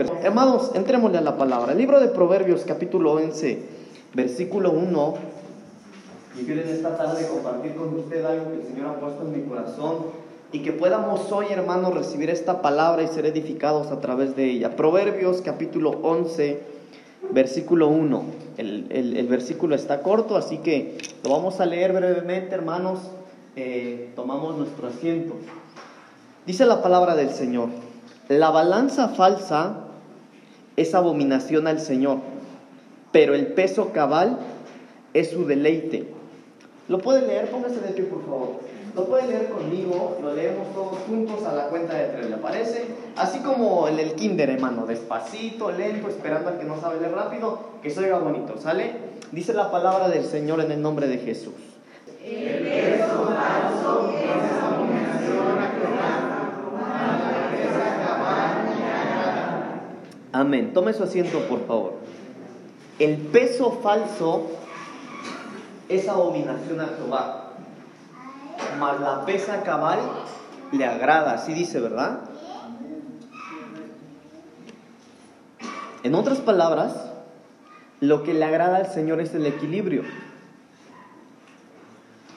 personas. Hermanos, entrémosle a la palabra. El libro de Proverbios, capítulo 11, versículo 1. Y quiero en esta tarde compartir con usted algo que el Señor ha puesto en mi corazón y que podamos hoy, hermanos, recibir esta palabra y ser edificados a través de ella. Proverbios, capítulo 11, versículo 1. El, el, versículo está corto, así que lo vamos a leer brevemente, hermanos. Eh, tomamos nuestro asiento. Dice la palabra del Señor, la balanza falsa es abominación al Señor, pero el peso cabal es su deleite. ¿Lo puede leer? Póngase de pie, por favor. Lo puede leer conmigo, lo leemos todos juntos a la cuenta de tres, ¿le parece? Así como en el kinder, hermano, despacito, lento, esperando a que no sabe leer rápido, que se oiga bonito, ¿sale? Dice la palabra del Señor en el nombre de Jesús. El peso falso es abominación Amén. Tome su asiento, por favor. El peso falso es abominación a Jehová mas la pesa cabal le agrada, así dice, ¿verdad? En otras palabras, lo que le agrada al Señor es el equilibrio.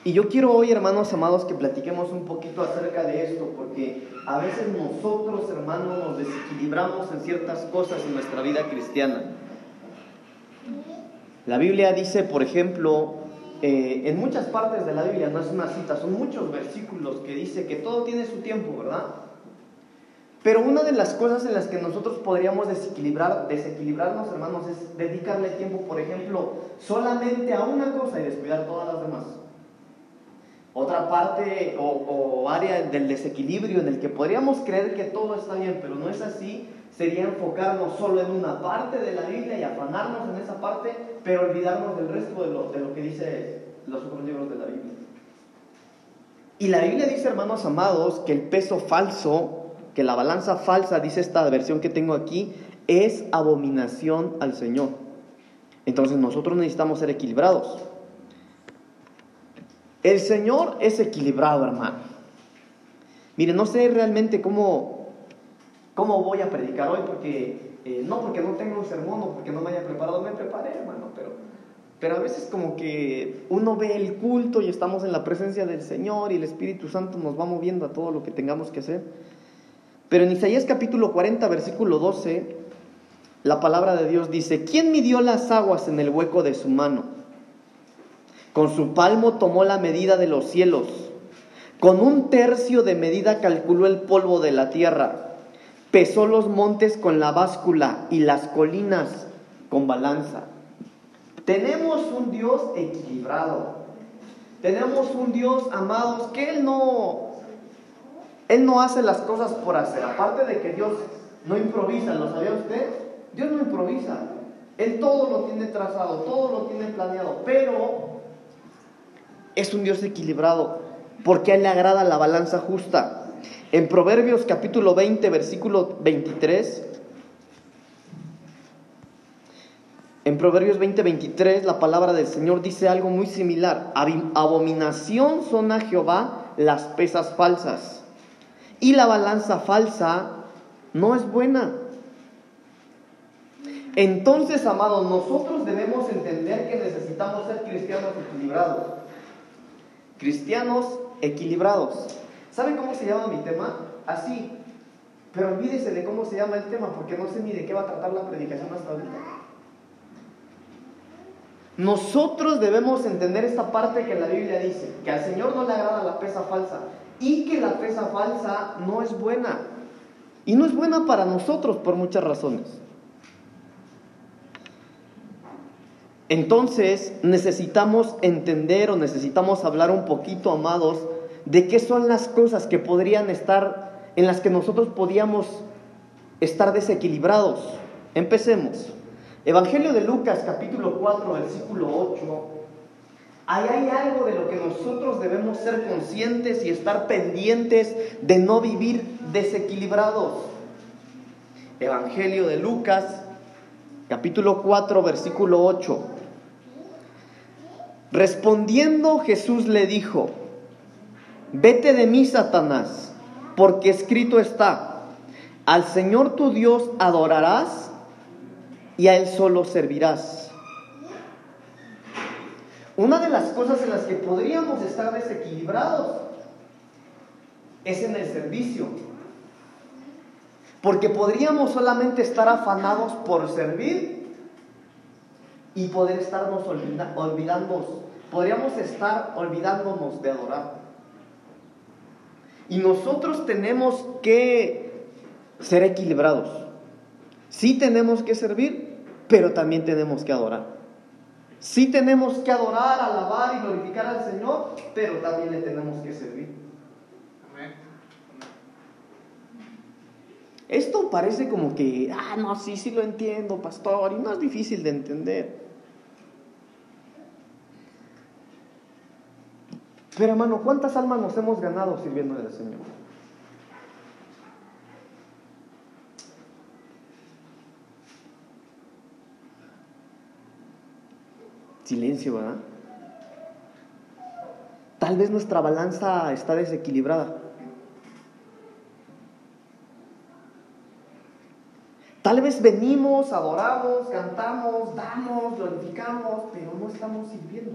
Y yo quiero hoy, hermanos amados, que platiquemos un poquito acerca de esto, porque a veces nosotros, hermanos, nos desequilibramos en ciertas cosas en nuestra vida cristiana. La Biblia dice, por ejemplo, eh, en muchas partes de la Biblia, no es una cita, son muchos versículos que dice que todo tiene su tiempo, ¿verdad? Pero una de las cosas en las que nosotros podríamos desequilibrar, desequilibrarnos, hermanos, es dedicarle tiempo, por ejemplo, solamente a una cosa y descuidar todas las demás. Otra parte o, área del desequilibrio en el que podríamos creer que todo está bien, pero no es así, sería enfocarnos solo en una parte de la Biblia y afanarnos en esa parte, pero olvidarnos del resto de lo, de lo que dice los otros libros de la Biblia. Y la Biblia dice, hermanos amados, que el peso falso, que la balanza falsa, dice esta versión que tengo aquí, es abominación al Señor. Entonces nosotros necesitamos ser equilibrados. El Señor es equilibrado, hermano. Mire, no sé realmente cómo ¿Cómo voy a predicar hoy? Porque, eh, no porque no tengo un sermón o porque no me haya preparado, me preparé, hermano, pero, pero a veces como que uno ve el culto y estamos en la presencia del Señor y el Espíritu Santo nos va moviendo a todo lo que tengamos que hacer. Pero en Isaías capítulo 40, versículo 12, la palabra de Dios dice, ¿quién midió las aguas en el hueco de su mano? Con su palmo tomó la medida de los cielos, con un tercio de medida calculó el polvo de la tierra pesó los montes con la báscula y las colinas con balanza. Tenemos un Dios equilibrado. Tenemos un Dios, amados, que Él no, Él no hace las cosas por hacer. Aparte de que Dios no improvisa, ¿lo sabía usted? Dios no improvisa. Él todo lo tiene trazado, todo lo tiene planeado, pero es un Dios equilibrado porque a Él le agrada la balanza justa. En Proverbios capítulo 20, versículo 23, en Proverbios 20, 23, la palabra del Señor dice algo muy similar. Abominación son a Jehová las pesas falsas. Y la balanza falsa no es buena. Entonces, amados, nosotros debemos entender que necesitamos ser cristianos equilibrados. Cristianos equilibrados. ¿Saben cómo se llama mi tema? Así. Pero olvídese de cómo se llama el tema, porque no sé ni de qué va a tratar la predicación hasta ahorita. Nosotros debemos entender esta parte que la Biblia dice, que al Señor no le agrada la pesa falsa y que la pesa falsa no es buena. Y no es buena para nosotros por muchas razones. Entonces necesitamos entender o necesitamos hablar un poquito, amados, de qué son las cosas que podrían estar, en las que nosotros podíamos estar desequilibrados. Empecemos. Evangelio de Lucas capítulo 4 versículo 8. Ahí hay algo de lo que nosotros debemos ser conscientes y estar pendientes de no vivir desequilibrados. Evangelio de Lucas capítulo 4 versículo 8. Respondiendo Jesús le dijo, Vete de mí, Satanás, porque escrito está, Al Señor tu Dios adorarás y a Él solo servirás. Una de las cosas en las que podríamos estar desequilibrados es en el servicio. Porque podríamos solamente estar afanados por servir y poder estarnos olvidando, podríamos estar olvidándonos de adorar. Y nosotros tenemos que ser equilibrados. Sí tenemos que servir, pero también tenemos que adorar. Sí tenemos que adorar, alabar y glorificar al Señor, pero también le tenemos que servir. Esto parece como que, ah, no, sí, sí lo entiendo, pastor, y no es difícil de entender. Pero hermano, ¿cuántas almas nos hemos ganado sirviendo al Señor? Silencio, ¿verdad? Tal vez nuestra balanza está desequilibrada. Tal vez venimos, adoramos, cantamos, damos, glorificamos, pero no estamos sirviendo.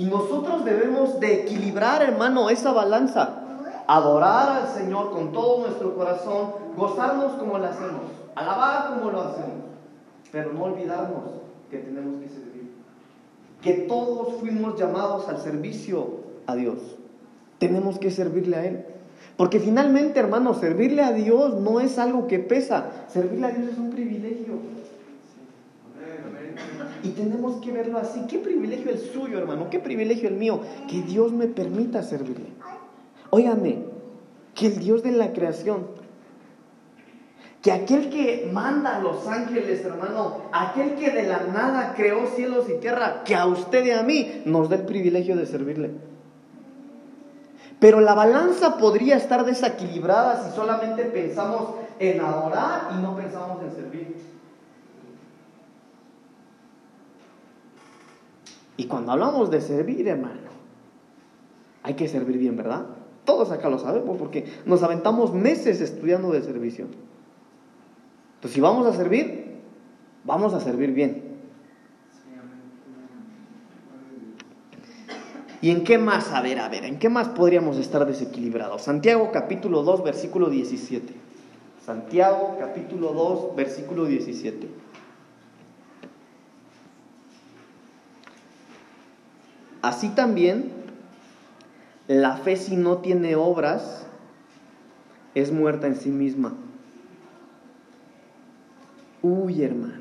Y nosotros debemos de equilibrar, hermano, esa balanza. Adorar al Señor con todo nuestro corazón, gozarnos como lo hacemos, alabar como lo hacemos, pero no olvidarnos que tenemos que servir. Que todos fuimos llamados al servicio a Dios. Tenemos que servirle a Él. Porque finalmente, hermano, servirle a Dios no es algo que pesa. Servirle a Dios es un privilegio. Y tenemos que verlo así. ¿Qué privilegio el suyo, hermano? ¿Qué privilegio el mío? Que Dios me permita servirle. Óigame, que el Dios de la creación, que aquel que manda a los ángeles, hermano, aquel que de la nada creó cielos y tierra, que a usted y a mí nos dé el privilegio de servirle. Pero la balanza podría estar desequilibrada si solamente pensamos en adorar y no pensamos en servir. Y cuando hablamos de servir, hermano, hay que servir bien, ¿verdad? Todos acá lo sabemos porque nos aventamos meses estudiando de servicio. Entonces, si vamos a servir, vamos a servir bien. ¿Y en qué más? A ver, a ver, ¿en qué más podríamos estar desequilibrados? Santiago capítulo 2, versículo 17. Santiago capítulo 2, versículo 17. Así también, la fe si no tiene obras es muerta en sí misma. Uy, hermanos.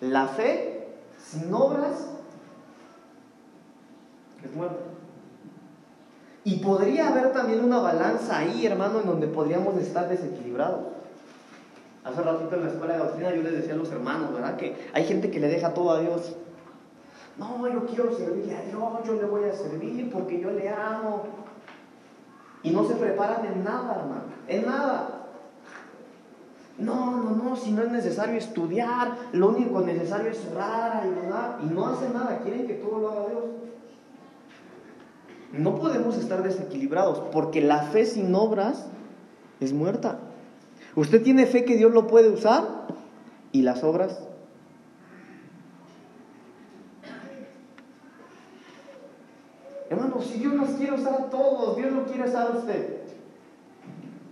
La fe sin obras, es muerto. Y podría haber también una balanza ahí, hermano, en donde podríamos estar desequilibrados. Hace ratito en la escuela de doctrina yo les decía a los hermanos, ¿verdad? Que hay gente que le deja todo a Dios. No, yo quiero servirle a Dios, yo le voy a servir porque yo le amo. Y no se preparan en nada, hermano, en nada. No, no, no, si no es necesario estudiar, lo único necesario es orar, ayudar, y no hace nada, quieren que todo lo haga Dios. No podemos estar desequilibrados, porque la fe sin obras es muerta. Usted tiene fe que Dios lo puede usar, y las obras. Hermano, si Dios nos quiere usar a todos, Dios lo quiere usar a usted.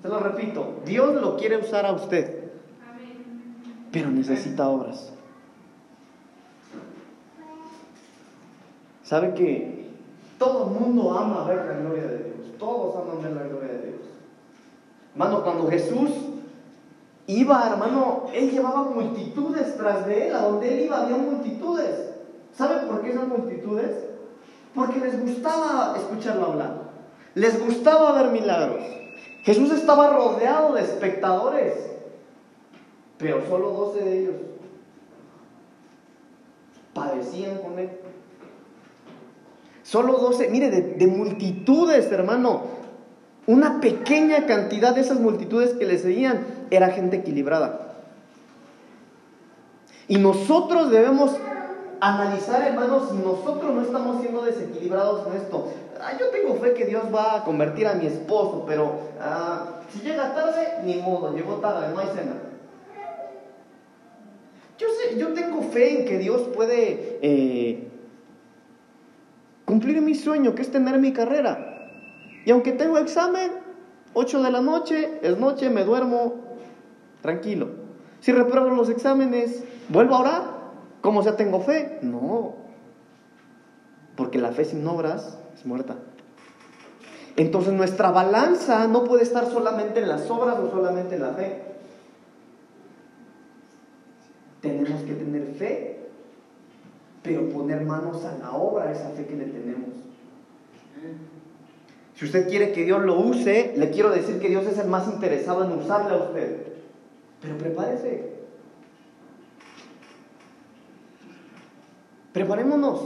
Se lo repito, Dios lo quiere usar a usted, pero necesita obras. ¿Sabe que todo el mundo ama ver la gloria de Dios? Todos aman ver la gloria de Dios. Hermano, cuando Jesús iba, hermano, él llevaba multitudes tras de él, a donde él iba había multitudes. ¿Sabe por qué esas multitudes? Porque les gustaba escucharlo hablar, les gustaba ver milagros. Jesús estaba rodeado de espectadores, pero solo doce de ellos padecían con él. Solo doce, mire, de, multitudes, hermano. Una pequeña cantidad de esas multitudes que le seguían era gente equilibrada. Y nosotros debemos analizar, hermanos, si nosotros no estamos siendo desequilibrados en esto. ah, yo tengo fe que Dios va a convertir a mi esposo, pero ah, si llega tarde, ni modo, llegó tarde, no hay cena. Yo, sé, yo tengo fe en que Dios puede eh, cumplir mi sueño, que es tener mi carrera. Y aunque tengo examen, 8 de la noche, es noche, me duermo tranquilo. Si repruebo los exámenes, ¿vuelvo a orar? ¿Cómo sea tengo fe? No. Porque la fe sin obras es muerta. Entonces nuestra balanza no puede estar solamente en las obras o solamente en la fe. Tenemos que tener fe, pero poner manos a la obra esa fe que le tenemos. Si usted quiere que Dios lo use, le quiero decir que Dios es el más interesado en usarle a usted. Pero prepárese. Preparémonos.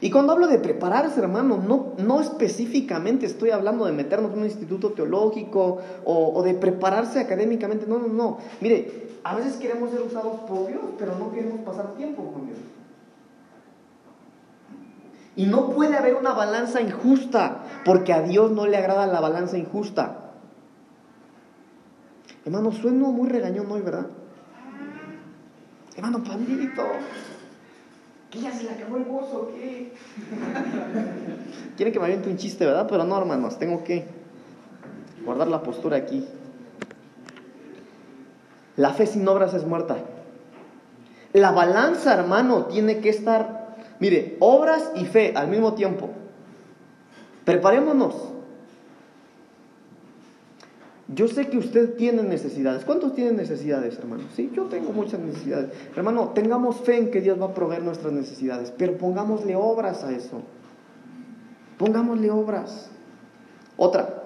Y cuando hablo de prepararse, hermano, no, no específicamente estoy hablando de meternos en un instituto teológico o, o, de prepararse académicamente. No, no, no. Mire, a veces queremos ser usados por Dios, pero no queremos pasar tiempo con Dios. Y no puede haber una balanza injusta, porque a Dios no le agrada la balanza injusta. Hermano, sueno muy regañón hoy, ¿verdad? Hermano Pandito, ¿qué ya se le acabó el gozo? ¿Qué? Quieren que me aviente un chiste, ¿verdad? Pero no, hermanos, tengo que guardar la postura aquí. La fe sin obras es muerta. La balanza, hermano, tiene que estar Mire, obras y fe al mismo tiempo. Preparémonos. Yo sé que usted tiene necesidades. ¿Cuántos tienen necesidades, hermano? Sí, yo tengo muchas necesidades. Hermano, tengamos fe en que Dios va a proveer nuestras necesidades, pero pongámosle obras a eso. Pongámosle obras. Otra.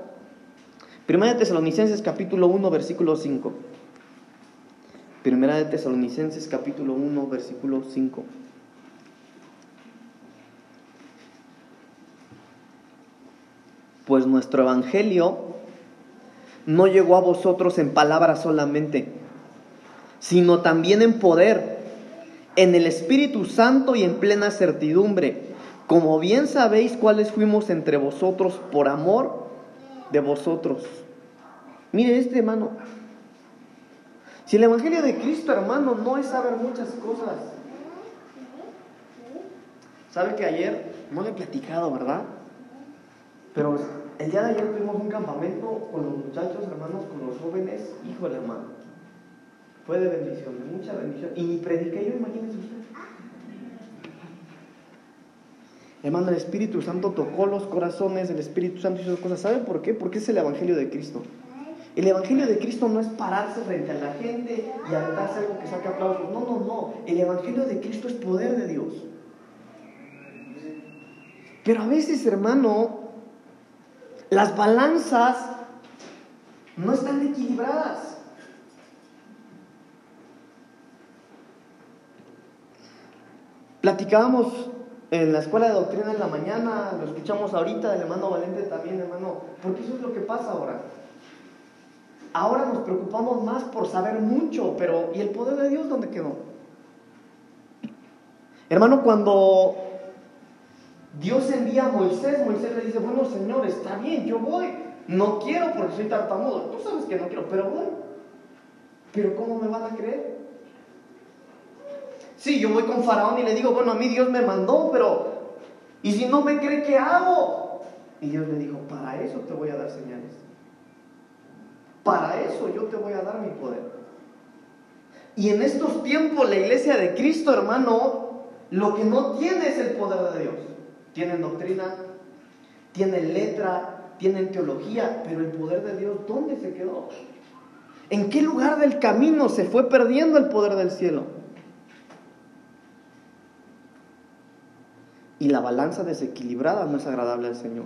Primera de Tesalonicenses capítulo 1, versículo 5. Primera de Tesalonicenses capítulo 1, versículo 5. Pues nuestro Evangelio no llegó a vosotros en palabras solamente, sino también en poder, en el Espíritu Santo y en plena certidumbre, como bien sabéis cuáles fuimos entre vosotros por amor de vosotros. Mire este hermano, si el Evangelio de Cristo, hermano, no es saber muchas cosas. ¿Sabe que ayer, no le he platicado, verdad? Pero el día de ayer tuvimos un campamento con los muchachos, hermanos, con los jóvenes. Híjole, hermano. Fue de bendición, mucha bendición. Y prediqué yo, imagínense usted. Hermano, el Espíritu Santo tocó los corazones, el Espíritu Santo hizo cosas. ¿Saben por qué? Porque es el Evangelio de Cristo. El Evangelio de Cristo no es pararse frente a la gente y aventarse algo que saque aplausos. No, no, no. El Evangelio de Cristo es poder de Dios. Pero a veces, hermano, las balanzas no están equilibradas. Platicábamos en la escuela de doctrina en la mañana, lo escuchamos ahorita del hermano Valente también, hermano, porque eso es lo que pasa ahora. Ahora nos preocupamos más por saber mucho, pero ¿y el poder de Dios dónde quedó? Hermano, cuando Dios envía a Moisés, Moisés le dice, bueno Señor, está bien, yo voy. No quiero porque soy tartamudo. Tú sabes que no quiero, pero voy. Pero ¿cómo me van a creer? Sí, yo voy con Faraón y le digo, bueno, a mí Dios me mandó, pero ¿y si no me cree, qué hago? Y Dios le dijo, para eso te voy a dar señales. Para eso yo te voy a dar mi poder. Y en estos tiempos la iglesia de Cristo, hermano, lo que no tiene es el poder de Dios tienen doctrina, tienen letra, tienen teología, pero el poder de Dios, ¿dónde se quedó? ¿En qué lugar del camino se fue perdiendo el poder del cielo? Y la balanza desequilibrada no es agradable al Señor.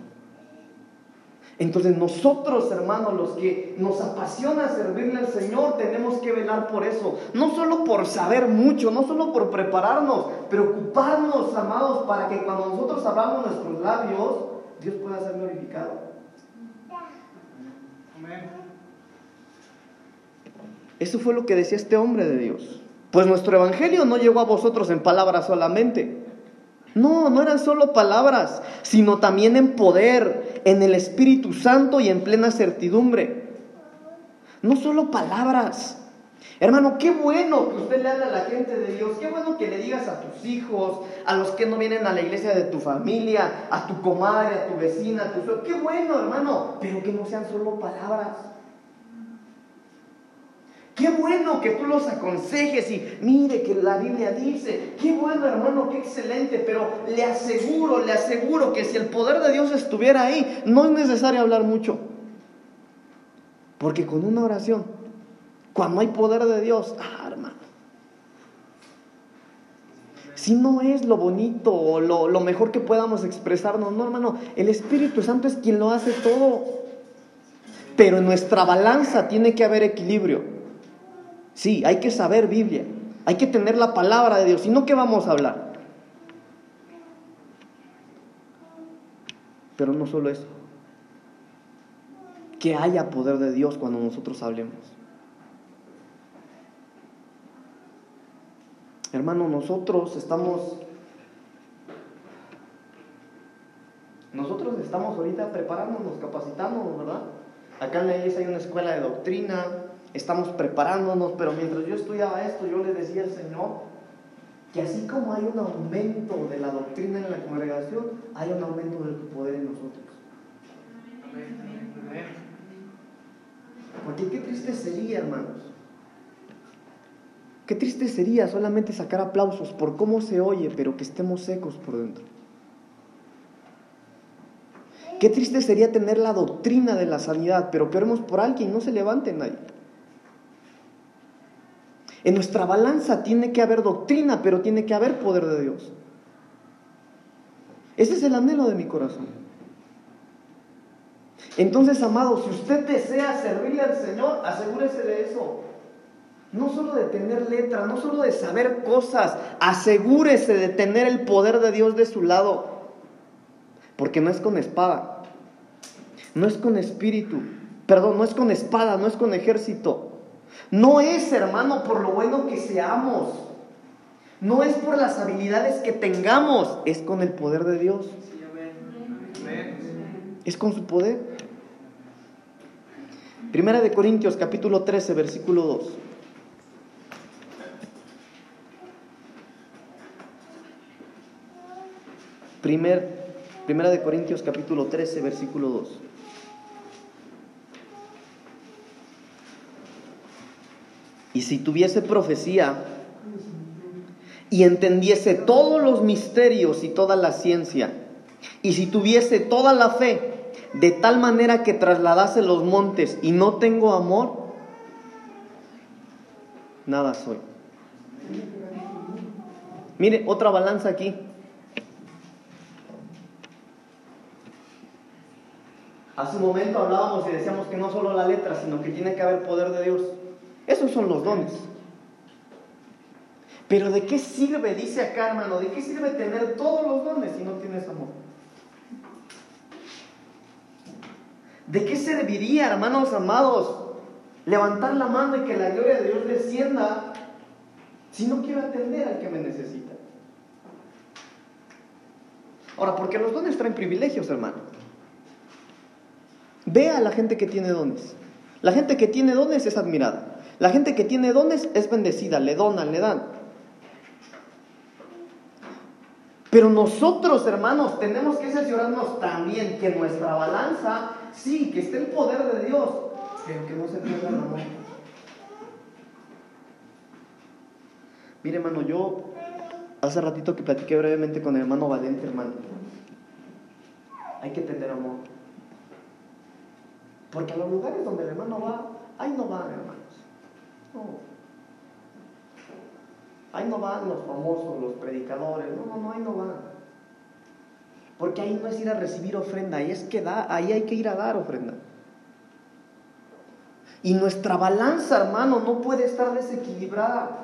Entonces nosotros, hermanos, los que nos apasiona servirle al Señor, tenemos que velar por eso. No solo por saber mucho, no solo por prepararnos, preocuparnos, amados, para que cuando nosotros hablamos nuestros labios, Dios pueda ser glorificado. Eso fue lo que decía este hombre de Dios. Pues nuestro evangelio no llegó a vosotros en palabras solamente, No, no eran solo palabras, sino también en poder, en el Espíritu Santo y en plena certidumbre. No solo palabras. Hermano, qué bueno que usted le hable a la gente de Dios, qué bueno que le digas a tus hijos, a los que no vienen a la iglesia de tu familia, a tu comadre, a tu vecina, a tu qué bueno, hermano, pero que no sean solo palabras. Qué bueno que tú los aconsejes y mire que la Biblia dice, qué bueno hermano, qué excelente, pero le aseguro, le aseguro que si el poder de Dios estuviera ahí, no es necesario hablar mucho. Porque con una oración, cuando hay poder de Dios, ah, hermano, si no es lo bonito o lo, lo mejor que podamos expresarnos, no hermano, el Espíritu Santo es quien lo hace todo. Pero en nuestra balanza tiene que haber equilibrio. Sí, hay que saber Biblia, hay que tener la palabra de Dios, si no, ¿qué vamos a hablar? Pero no solo eso, que haya poder de Dios cuando nosotros hablemos. Hermano, nosotros estamos nosotros estamos ahorita preparándonos, capacitándonos, ¿verdad? Acá en la iglesia hay una escuela de doctrina, estamos preparándonos, pero mientras yo estudiaba esto, yo le decía al Señor que así como hay un aumento de la doctrina en la congregación, hay un aumento del poder en nosotros. Porque qué triste sería, hermanos. Qué triste sería solamente sacar aplausos por cómo se oye, pero que estemos secos por dentro. Qué triste sería tener la doctrina de la sanidad, pero que oremos por alguien no se levante nadie. En nuestra balanza tiene que haber doctrina, pero tiene que haber poder de Dios. Ese es el anhelo de mi corazón. Entonces, amado, si usted desea servirle al Señor, asegúrese de eso. No solo de tener letra, no solo de saber cosas, asegúrese de tener el poder de Dios de su lado. Porque no es con espada, no es con espíritu, perdón, no es con espada, no es con ejército. No es, hermano, por lo bueno que seamos. No es por las habilidades que tengamos, es con el poder de Dios. Es con su poder. Primera de Corintios capítulo 13, versículo 2. Primer, primera de Corintios capítulo 13, versículo 2. Y si tuviese profecía y entendiese todos los misterios y toda la ciencia, y si tuviese toda la fe, de tal manera que trasladase los montes y no tengo amor, nada soy. Mire, otra balanza aquí. Hace un momento hablábamos y decíamos que no solo la letra, sino que tiene que haber poder de Dios. Esos son los dones. Pero ¿de qué sirve, dice acá hermano, de qué sirve tener todos los dones si no tienes amor? ¿De qué serviría, hermanos amados, levantar la mano y que la gloria de Dios descienda si no quiero atender al que me necesita? Ahora, porque los dones traen privilegios, hermano. Vea a la gente que tiene dones. La gente que tiene dones es admirada. La gente que tiene dones es bendecida, le donan, le dan. Pero nosotros, hermanos, tenemos que cerciorarnos también que nuestra balanza, sí, que esté el poder de Dios, pero que no se pierda el amor. Mire, hermano, yo hace ratito que platiqué brevemente con el hermano Valente, hermano. Hay que tener amor. Porque a los lugares donde el hermano va, ahí no va, hermano. Ahí no van los famosos, los predicadores. No, no, no, ahí no van. Porque ahí no es ir a recibir ofrenda, ahí es que da, ahí hay que ir a dar ofrenda. Y nuestra balanza, hermano, no puede estar desequilibrada.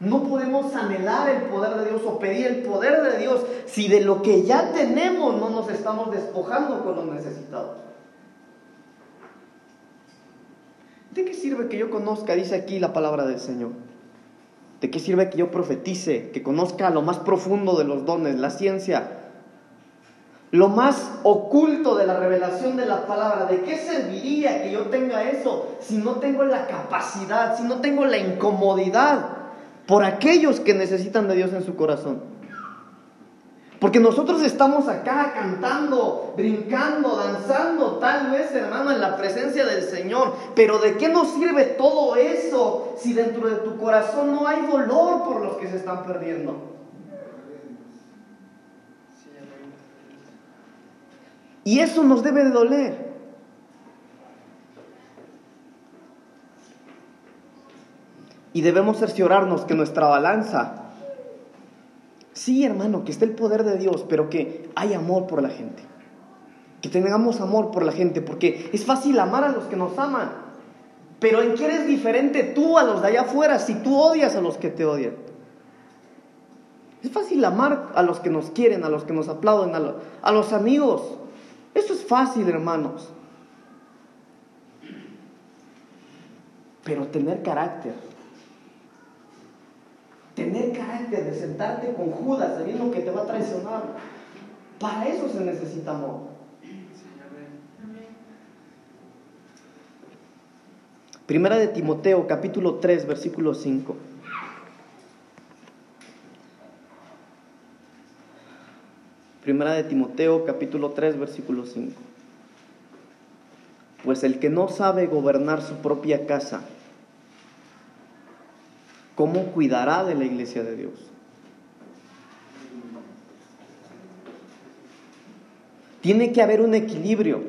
No podemos anhelar el poder de Dios o pedir el poder de Dios si de lo que ya tenemos no nos estamos despojando con los necesitados. ¿De qué sirve que yo conozca, dice aquí la palabra del Señor? ¿De qué sirve que yo profetice, que conozca lo más profundo de los dones, la ciencia, lo más oculto de la revelación de la palabra? ¿De qué serviría que yo tenga eso si no tengo la capacidad, si no tengo la incomodidad por aquellos que necesitan de Dios en su corazón? Porque nosotros estamos acá cantando, brincando, danzando, tal vez hermano, en la presencia del Señor. Pero ¿de qué nos sirve todo eso si dentro de tu corazón no hay dolor por los que se están perdiendo? Y eso nos debe de doler. Y debemos cerciorarnos que nuestra balanza Sí, hermano, que esté el poder de Dios, pero que hay amor por la gente. Que tengamos amor por la gente, porque es fácil amar a los que nos aman. Pero ¿en qué eres diferente tú a los de allá afuera si tú odias a los que te odian? Es fácil amar a los que nos quieren, a los que nos aplauden, a, a los amigos. Eso es fácil, hermanos. Pero tener carácter tener carácter de sentarte con Judas sabiendo que te va a traicionar. Para eso se necesita amor. Primera de Timoteo, capítulo 3, versículo 5. Primera de Timoteo, capítulo 3, versículo 5. Pues el que no sabe gobernar su propia casa, ¿cómo cuidará de la iglesia de Dios? Tiene que haber un equilibrio.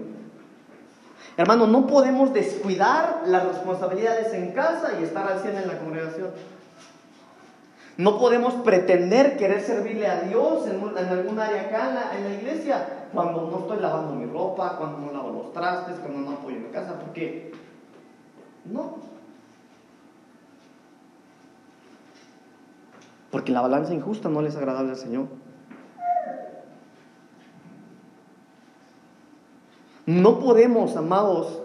Hermano, no podemos descuidar las responsabilidades en casa y estar al 100 en la congregación. No podemos pretender querer servirle a Dios en, algún área acá en la, iglesia cuando no estoy lavando mi ropa, cuando no lavo los trastes, cuando no apoyo mi casa, porque no. Porque la balanza injusta no le es agradable al Señor. No podemos, amados,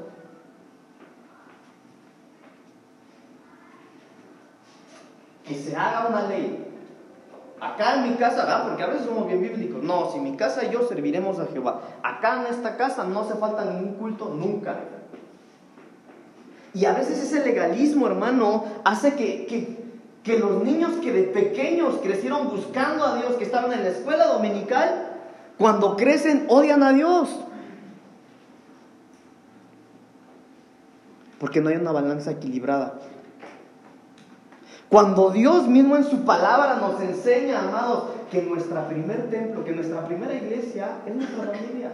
que se haga una ley. Acá en mi casa, ah, porque a veces somos bien bíblicos. No, si mi casa y yo serviremos a Jehová. Acá en esta casa no hace falta ningún culto nunca. Y a veces ese legalismo, hermano, hace que, que que los niños que de pequeños crecieron buscando a Dios, que estaban en la escuela dominical, cuando crecen odian a Dios. Porque no hay una balanza equilibrada. Cuando Dios mismo en su palabra nos enseña, amados, que nuestra primer templo, que nuestra primera iglesia es nuestra familia.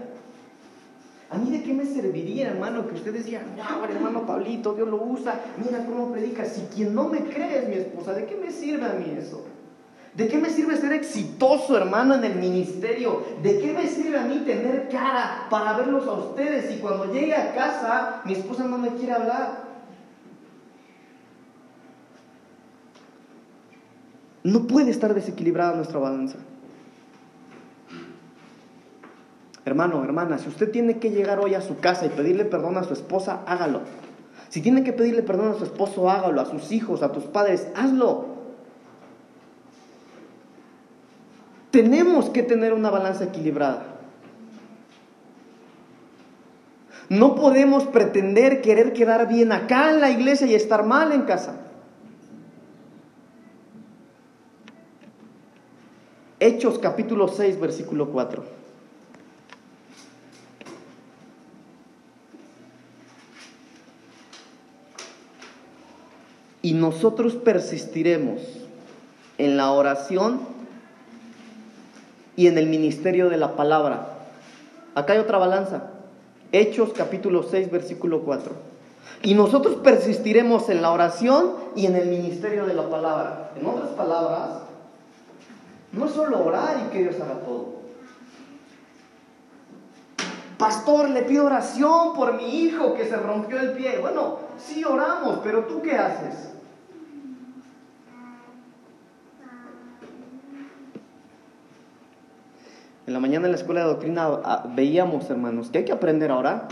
¿A mí de qué me serviría, hermano, que ustedes digan, wow, hermano Pablito, Dios lo usa, mira cómo predica? Si quien no me cree es mi esposa, ¿de qué me sirve a mí eso? ¿De qué me sirve ser exitoso, hermano, en el ministerio? ¿De qué me sirve a mí tener cara para verlos a ustedes y cuando llegue a casa mi esposa no me quiere hablar? No puede estar desequilibrada nuestra balanza. Hermano, hermana, si usted tiene que llegar hoy a su casa y pedirle perdón a su esposa, hágalo. Si tiene que pedirle perdón a su esposo, hágalo. A sus hijos, a tus padres, hazlo. Tenemos que tener una balanza equilibrada. No podemos pretender querer quedar bien acá en la iglesia y estar mal en casa. Hechos capítulo 6, versículo 4. Y nosotros persistiremos en la oración y en el ministerio de la palabra. Acá hay otra balanza. Hechos capítulo 6, versículo 4. Y nosotros persistiremos en la oración y en el ministerio de la palabra. En otras palabras, no es solo orar y que Dios haga todo. Pastor, le pido oración por mi hijo que se rompió el pie. Bueno, sí oramos, pero tú qué haces? En la mañana en la escuela de doctrina ah, veíamos, hermanos, que hay que aprender a orar.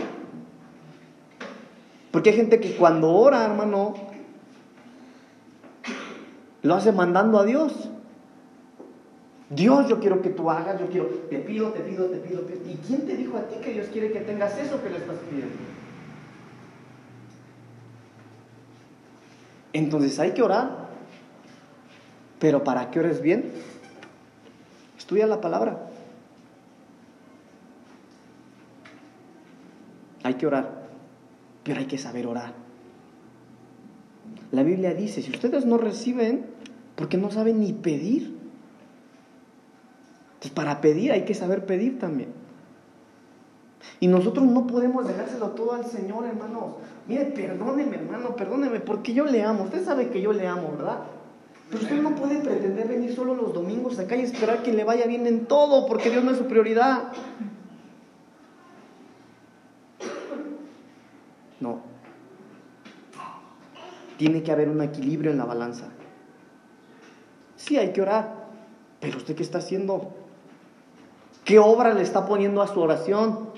Porque hay gente que cuando ora, hermano, Lo hace mandando a Dios. Dios, yo quiero que tú hagas, yo quiero, te pido, te pido, te pido, te pido. ¿Y quién te dijo a ti que Dios quiere que tengas eso que le estás pidiendo? Entonces hay que orar. Pero para que ores bien, estudia la palabra. Hay que orar, pero hay que saber orar. La Biblia dice, si ustedes no reciben, porque no saben ni pedir. Entonces, para pedir hay que saber pedir también. Y nosotros no podemos dejárselo todo al Señor, hermanos. Mire, perdóneme, hermano, perdóneme, porque yo le amo. Usted sabe que yo le amo, ¿verdad? Pero usted no puede pretender venir solo los domingos acá y esperar que le vaya bien en todo, porque Dios no es su prioridad. No. Tiene que haber un equilibrio en la balanza. Sí, hay que orar, pero usted qué está haciendo? ¿Qué obra le está poniendo a su oración?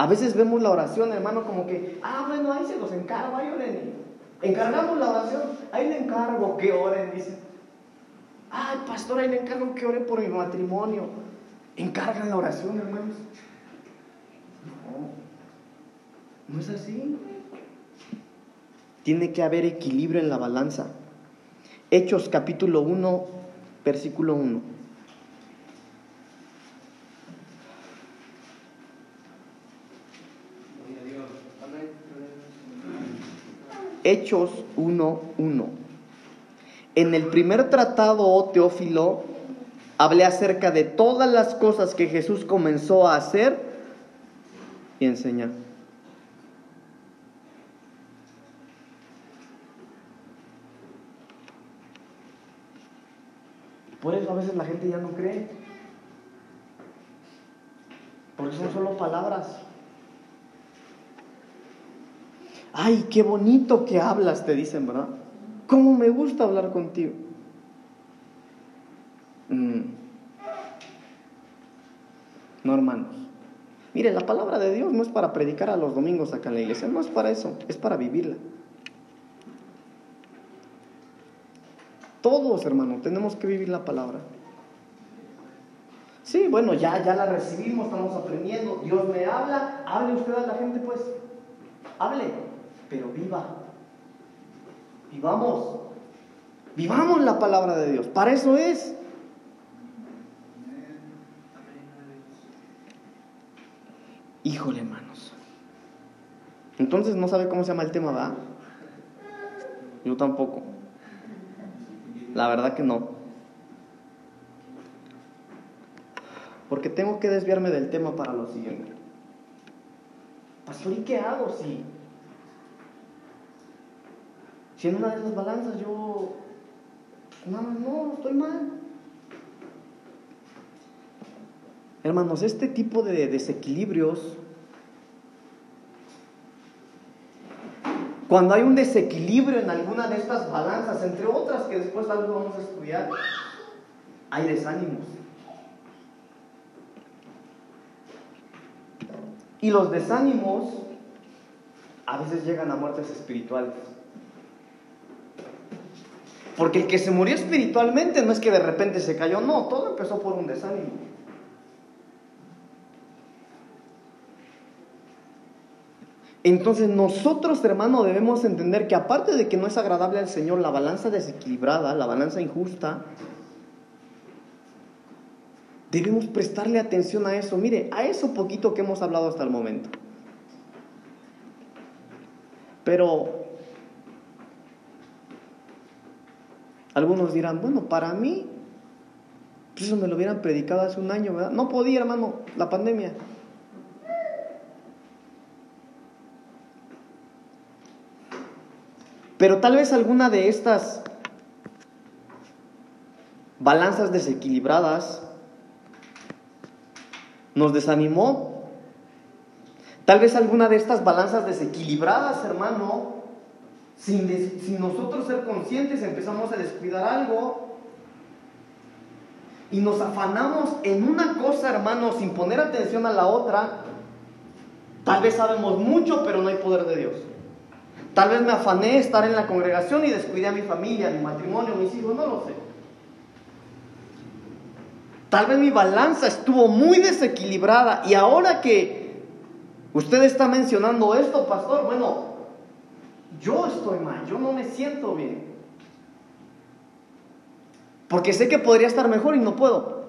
A veces vemos la oración, hermano, como que, ah, bueno, ahí se los encargo, ahí oren. Encargamos la oración, ahí le encargo que oren, dice. Ay, pastor, ahí le encargo que ore por mi matrimonio. Encargan la oración, hermanos. No, no es así. Tiene que haber equilibrio en la balanza. Hechos capítulo 1, versículo 1. Hechos 1.1. En el primer tratado, oh Teófilo, hablé acerca de todas las cosas que Jesús comenzó a hacer y enseñar. Por eso a veces la gente ya no cree. Porque son solo palabras. Ay, qué bonito que hablas, te dicen, ¿verdad? ¿Cómo me gusta hablar contigo? Mm. No, hermanos. Mire, la palabra de Dios no es para predicar a los domingos acá en la iglesia, no es para eso, es para vivirla. Todos, hermanos, tenemos que vivir la palabra. Sí, bueno, ya, ya la recibimos, estamos aprendiendo. Dios me habla, hable usted a la gente, pues. Hable pero viva. Vivamos. Vivamos la palabra de Dios. Para eso es. Híjole, hermanos. Entonces no sabe cómo se llama el tema, ¿va? Yo tampoco. La verdad que no. Porque tengo que desviarme del tema para lo siguiente. Pastor, ¿y qué hago si si en una de esas balanzas yo, no, no, estoy mal. Hermanos, este tipo de desequilibrios, cuando hay un desequilibrio en alguna de estas balanzas, entre otras que después algo vamos a estudiar, hay desánimos. Y los desánimos a veces llegan a muertes espirituales. Porque el que se murió espiritualmente no es que de repente se cayó, no, todo empezó por un desánimo. Entonces nosotros, hermano, debemos entender que aparte de que no es agradable al Señor la balanza desequilibrada, la balanza injusta, debemos prestarle atención a eso. Mire, a eso poquito que hemos hablado hasta el momento. Pero Algunos dirán, bueno, para mí, pues eso me lo hubieran predicado hace un año, ¿verdad? No podía, hermano, la pandemia. Pero tal vez alguna de estas balanzas desequilibradas nos desanimó. Tal vez alguna de estas balanzas desequilibradas, hermano, sin, nosotros ser conscientes empezamos a descuidar algo y nos afanamos en una cosa, hermano, sin poner atención a la otra, tal vez sabemos mucho, pero no hay poder de Dios. Tal vez me afané estar en la congregación y descuidé a mi familia, mi matrimonio, mis hijos, no lo sé. Tal vez mi balanza estuvo muy desequilibrada y ahora que usted está mencionando esto, pastor, bueno, yo estoy mal, yo no me siento bien. Porque sé que podría estar mejor y no puedo.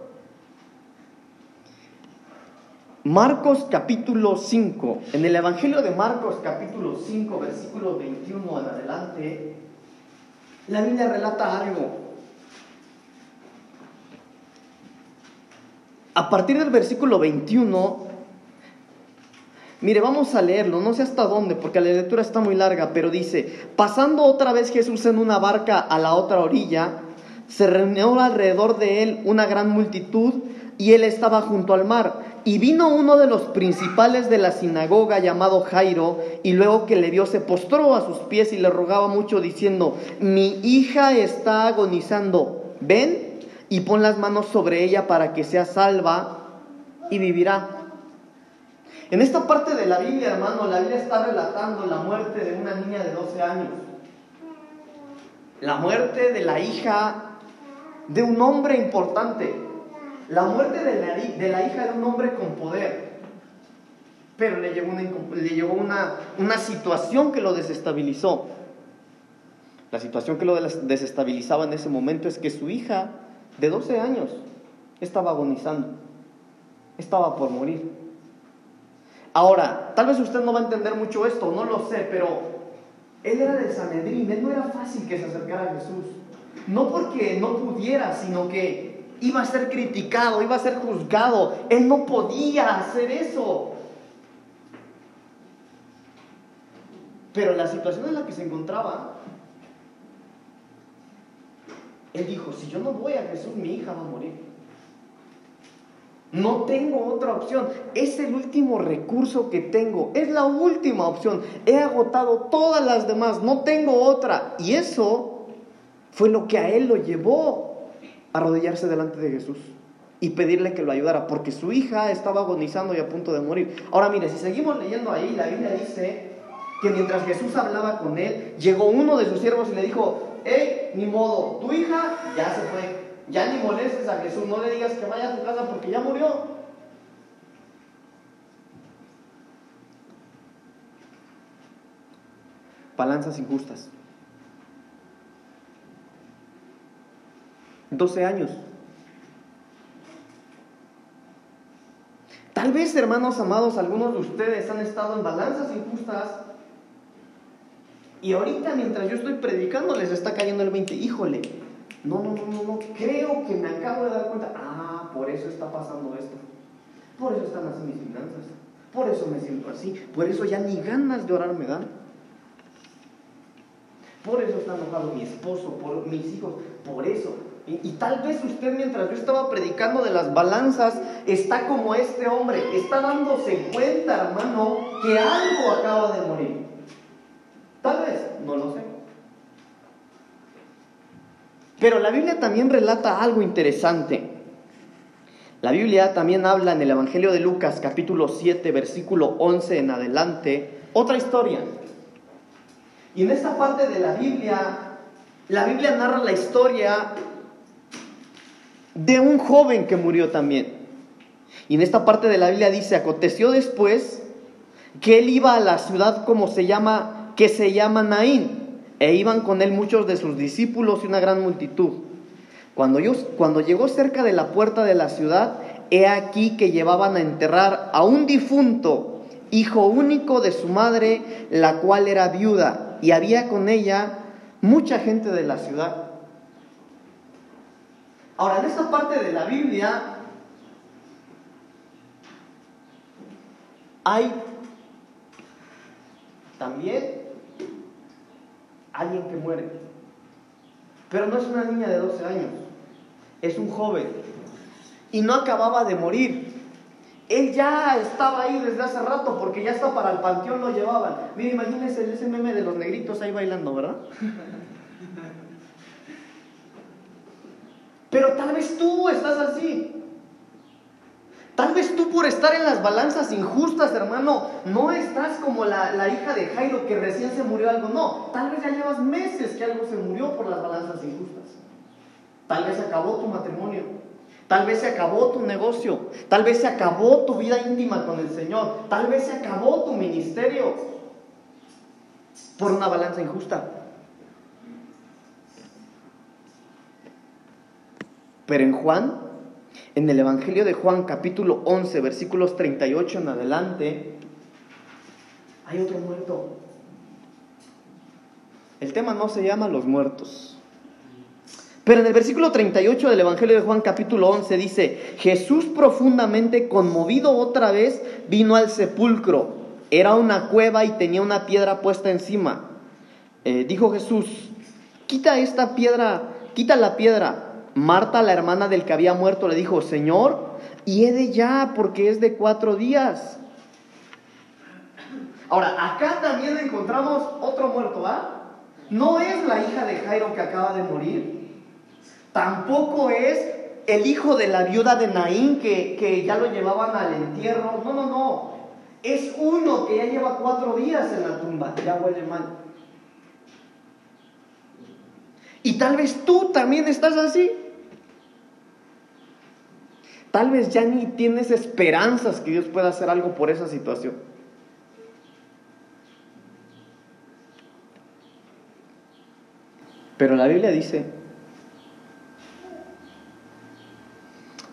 Marcos capítulo 5, en el Evangelio de Marcos capítulo 5, versículo 21 en adelante, la Biblia relata algo. A partir del versículo 21, Mire, vamos a leerlo, no sé hasta dónde, porque la lectura está muy larga, pero dice, pasando otra vez Jesús en una barca a la otra orilla, se reunió alrededor de él una gran multitud y él estaba junto al mar. Y vino uno de los principales de la sinagoga llamado Jairo, y luego que le vio se postró a sus pies y le rogaba mucho diciendo, mi hija está agonizando, ven y pon las manos sobre ella para que sea salva y vivirá. En esta parte de la Biblia, hermano, la Biblia está relatando la muerte de una niña de 12 años. La muerte de la hija de un hombre importante. La muerte de la, hija de un hombre con poder. Pero le llegó, una, le llegó una, una situación que lo desestabilizó. La situación que lo desestabilizaba en ese momento es que su hija de 12 años estaba agonizando. Estaba por morir. Ahora, tal vez usted no va a entender mucho esto, no lo sé, pero él era de Sanedrín, él no era fácil que se acercara a Jesús. No porque no pudiera, sino que iba a ser criticado, iba a ser juzgado. Él no podía hacer eso. Pero la situación en la que se encontraba, él dijo, si yo no voy a Jesús, mi hija va a morir. No tengo otra opción. Es el último recurso que tengo. Es la última opción. He agotado todas las demás. No tengo otra. Y eso fue lo que a él lo llevó a arrodillarse delante de Jesús y pedirle que lo ayudara, porque su hija estaba agonizando y a punto de morir. Ahora mire, si seguimos leyendo ahí, la Biblia dice que mientras Jesús hablaba con él, llegó uno de sus siervos y le dijo, hey, ni modo, tu hija ya se fue, ya ni molestes a Jesús, no le digas que vaya a tu casa porque ya murió. Balanzas injustas. 12 años. Tal vez, hermanos amados, algunos de ustedes han estado en balanzas injustas y ahorita mientras yo estoy predicando les está cayendo el 20. Híjole, no, no, no, no, creo que me acabo de dar cuenta, ah, por eso está pasando esto, por eso están así mis finanzas, por eso me siento así, por eso ya ni ganas de orar me dan. Por eso está enojado mi esposo, por mis hijos, por eso. Y, y, tal vez usted mientras yo estaba predicando de las balanzas, está como este hombre, está dándose cuenta, hermano, que algo acaba de morir. Tal vez, no lo sé. Pero la Biblia también relata algo interesante. La Biblia también habla en el Evangelio de Lucas capítulo 7 versículo 11 en adelante otra historia. Y en esta parte de la Biblia, la Biblia narra la historia de un joven que murió también. Y en esta parte de la Biblia dice, aconteció después que él iba a la ciudad como se llama, que se llama Naín e iban con él muchos de sus discípulos y una gran multitud. Cuando, cuando llegó cerca de la puerta de la ciudad, he aquí que llevaban a enterrar a un difunto, hijo único de su madre, la cual era viuda, y había con ella mucha gente de la ciudad. Ahora, en esta parte de la Biblia hay también alguien que muere. Pero no es una niña de 12 años, es un joven. Y no acababa de morir. Él ya estaba ahí desde hace rato porque ya está para el panteón lo llevaban. Mira, imagínense ese meme de los negritos ahí bailando, ¿verdad? Pero tal vez tú estás así. Tal vez tú por estar en las balanzas injustas, hermano, no estás como la, la, hija de Jairo que recién se murió algo. No, tal vez ya llevas meses que algo se murió por las balanzas injustas. Tal vez acabó tu matrimonio. Tal vez se acabó tu negocio. Tal vez se acabó tu vida íntima con el Señor. Tal vez se acabó tu ministerio por una balanza injusta. Pero en Juan, en el Evangelio de Juan capítulo 11, versículos 38 en adelante, hay otro muerto. El tema no se llama los muertos. Pero en el versículo 38 del Evangelio de Juan capítulo 11 dice, Jesús profundamente conmovido otra vez vino al sepulcro. Era una cueva y tenía una piedra puesta encima. Eh, dijo Jesús, quita esta piedra, quita la piedra. Marta, la hermana del que había muerto, le dijo, Señor, y he de ya, porque es de cuatro días. Ahora, acá también encontramos otro muerto, ¿ah? No es la hija de Jairo que acaba de morir. Tampoco es el hijo de la viuda de Naín que, que ya lo llevaban al entierro. No, no, no. Es uno que ya lleva cuatro días en la tumba. Ya huele mal. Y tal vez tú también estás así. Tal vez ya ni tienes esperanzas que Dios pueda hacer algo por esa situación. Pero la Biblia dice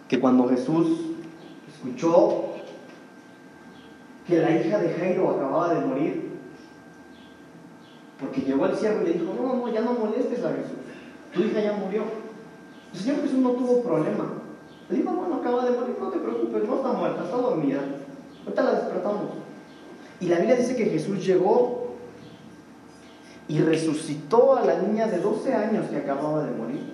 que cuando Jesús escuchó que la hija de Jairo acababa de morir, porque llegó el siervo y le dijo, no, no, ya no molestes a Jesús, tu hija ya murió. El Señor Jesús no tuvo problema. Le dijo, bueno, acaba de morir, no te preocupes, no está muerta, está dormida. Ahorita la despertamos. Y la Biblia dice que Jesús llegó y resucitó a la niña de 12 años que acababa de morir.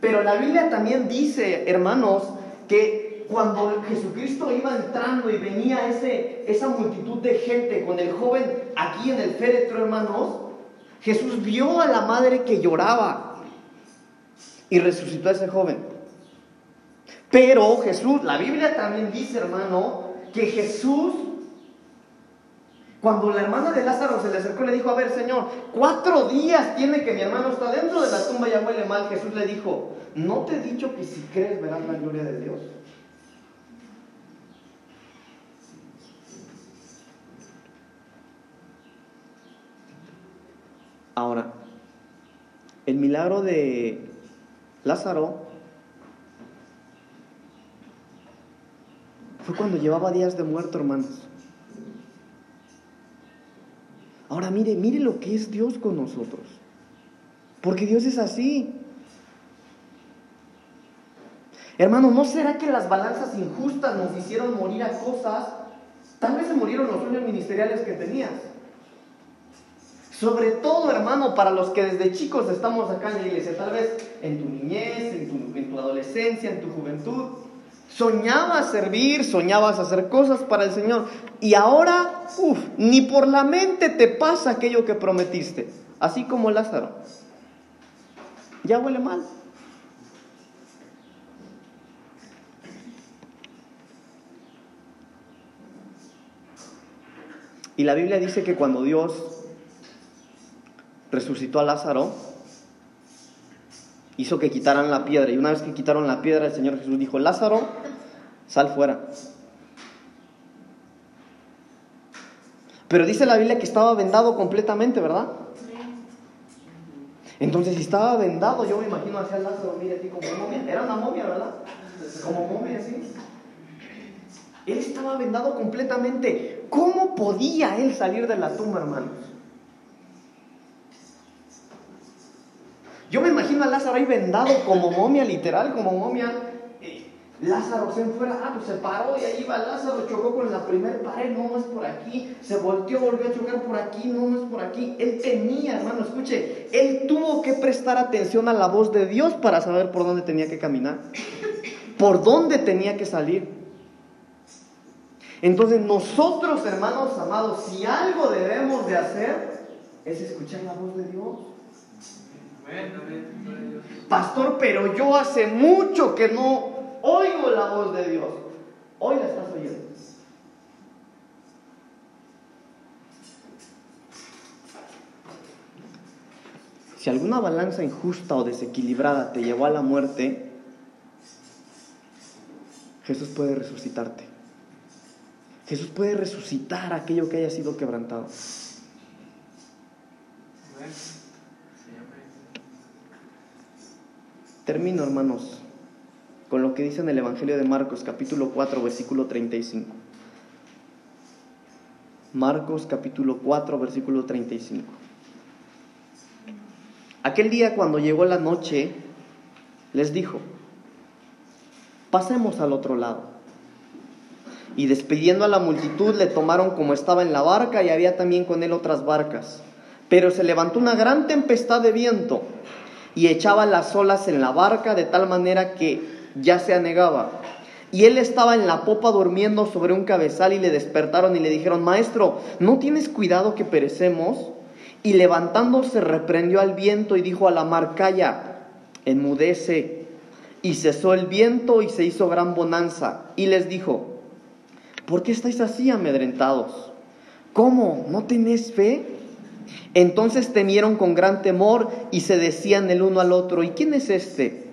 Pero la Biblia también dice, hermanos, que cuando Jesucristo iba entrando y venía ese, esa multitud de gente con el joven aquí en el féretro, hermanos, Jesús vio a la madre que lloraba y resucitó a ese joven. Pero Jesús, la Biblia también dice, hermano, que Jesús, cuando la hermana de Lázaro se le acercó, le dijo, a ver, Señor, cuatro días tiene que mi hermano está dentro de la tumba y ya huele mal. Jesús le dijo, ¿no te he dicho que si crees verás la gloria de Dios? Ahora, el milagro de Lázaro Fue cuando llevaba días de muerto, hermanos. Ahora mire, mire lo que es Dios con nosotros. Porque Dios es así. Hermano, ¿no será que las balanzas injustas nos hicieron morir a cosas? Tal vez se murieron los sueños ministeriales que tenías. Sobre todo, hermano, para los que desde chicos estamos acá en la iglesia, tal vez en tu niñez, en tu, en tu adolescencia, en tu juventud. Soñabas servir, soñabas hacer cosas para el Señor. Y ahora, uff, ni por la mente te pasa aquello que prometiste. Así como Lázaro. Ya huele mal. Y la Biblia dice que cuando Dios resucitó a Lázaro, hizo que quitaran la piedra. Y una vez que quitaron la piedra, el Señor Jesús dijo, Lázaro, sal fuera. Pero dice la Biblia que estaba vendado completamente, ¿verdad? Entonces, si estaba vendado, yo me imagino hacia Lázaro, mire aquí como momia. Era una momia, ¿verdad? Como momia, sí. Él estaba vendado completamente. ¿Cómo podía él salir de la tumba, hermanos? Yo me imagino a Lázaro ahí vendado como momia, literal, como momia. Lázaro se fuera, ah, pues se paró y ahí va Lázaro, chocó con la primera pared, no, no es por aquí, se volteó, volvió a chocar por aquí, no, no es por aquí. Él tenía, hermano, escuche, él tuvo que prestar atención a la voz de Dios para saber por dónde tenía que caminar, por dónde tenía que salir. Entonces nosotros, hermanos amados, si algo debemos de hacer, es escuchar la voz de Dios. Pastor, pero yo hace mucho que no oigo la voz de Dios. Hoy la estás oyendo. Si alguna balanza injusta o desequilibrada te llevó a la muerte, Jesús puede resucitarte. Jesús puede resucitar aquello que haya sido quebrantado. Termino, hermanos, con lo que dice en el Evangelio de Marcos, capítulo 4, versículo 35. Marcos, capítulo 4, versículo 35. Aquel día cuando llegó la noche, les dijo, pasemos al otro lado. Y despidiendo a la multitud le tomaron como estaba en la barca y había también con él otras barcas. Pero se levantó una gran tempestad de viento y echaba las olas en la barca de tal manera que ya se anegaba. Y él estaba en la popa durmiendo sobre un cabezal y le despertaron y le dijeron, Maestro, ¿no tienes cuidado que perecemos? Y levantándose reprendió al viento y dijo a la mar, calla, enmudece. Y cesó el viento y se hizo gran bonanza. Y les dijo, ¿por qué estáis así amedrentados? ¿Cómo? ¿No tenéis fe? Entonces temieron con gran temor y se decían el uno al otro, ¿y quién es este?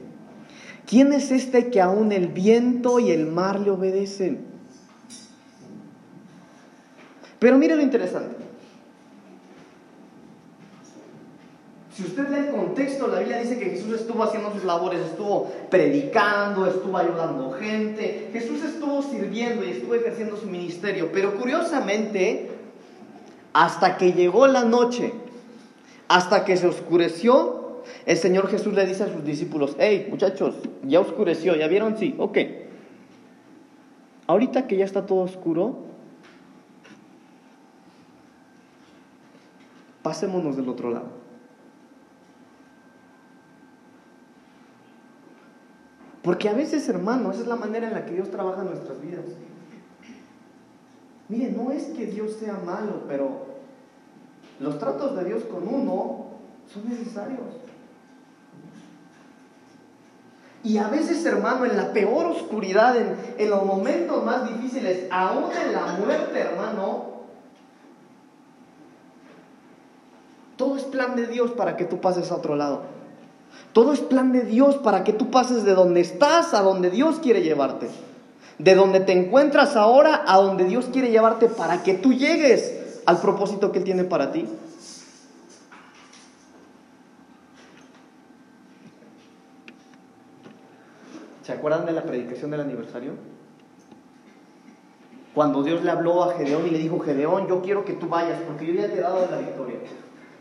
¿Quién es este que aún el viento y el mar le obedecen? Pero mire lo interesante. Si usted lee el contexto, la Biblia dice que Jesús estuvo haciendo sus labores, estuvo predicando, estuvo ayudando gente, Jesús estuvo sirviendo y estuvo ejerciendo su ministerio. Pero curiosamente, hasta que llegó la noche, hasta que se oscureció, el Señor Jesús le dice a sus discípulos, hey muchachos, ya oscureció, ¿ya vieron? Sí, ok. Ahorita que ya está todo oscuro, pasémonos del otro lado. Porque a veces, hermano, esa es la manera en la que Dios trabaja en nuestras vidas. Mire, no es que Dios sea malo, pero los tratos de Dios con uno son necesarios. Y a veces, hermano, en la peor oscuridad, en, en, los momentos más difíciles, aún en la muerte, hermano, todo es plan de Dios para que tú pases a otro lado. Todo es plan de Dios para que tú pases de donde estás a donde Dios quiere llevarte. De donde te encuentras ahora a donde Dios quiere llevarte para que tú llegues al propósito que Él tiene para ti. ¿Se acuerdan de la predicación del aniversario? Cuando Dios le habló a Gedeón y le dijo, Gedeón, yo quiero que tú vayas porque yo ya te he dado la victoria.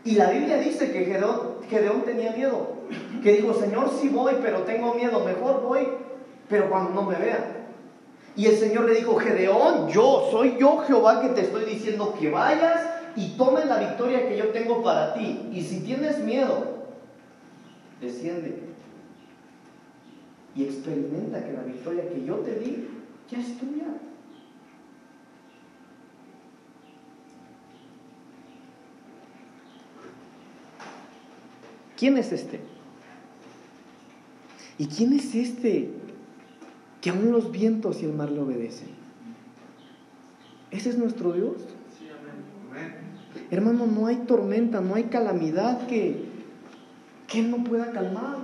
Y la Biblia dice que Gedeón, tenía miedo, que dijo, Señor, sí voy, pero tengo miedo, mejor voy, pero cuando no me vean. Y el Señor le dijo, Gedeón, yo, soy yo Jehová que te estoy diciendo que vayas y tomes la victoria que yo tengo para ti. Y si tienes miedo, desciende y experimenta que la victoria que yo te di ya es tuya. ¿Quién es este? ¿Y quién es este que aún los vientos y el mar le obedecen? ¿Ese es nuestro Dios? Sí, amén. Hermano, no hay tormenta, no hay calamidad que, que Él no pueda calmar.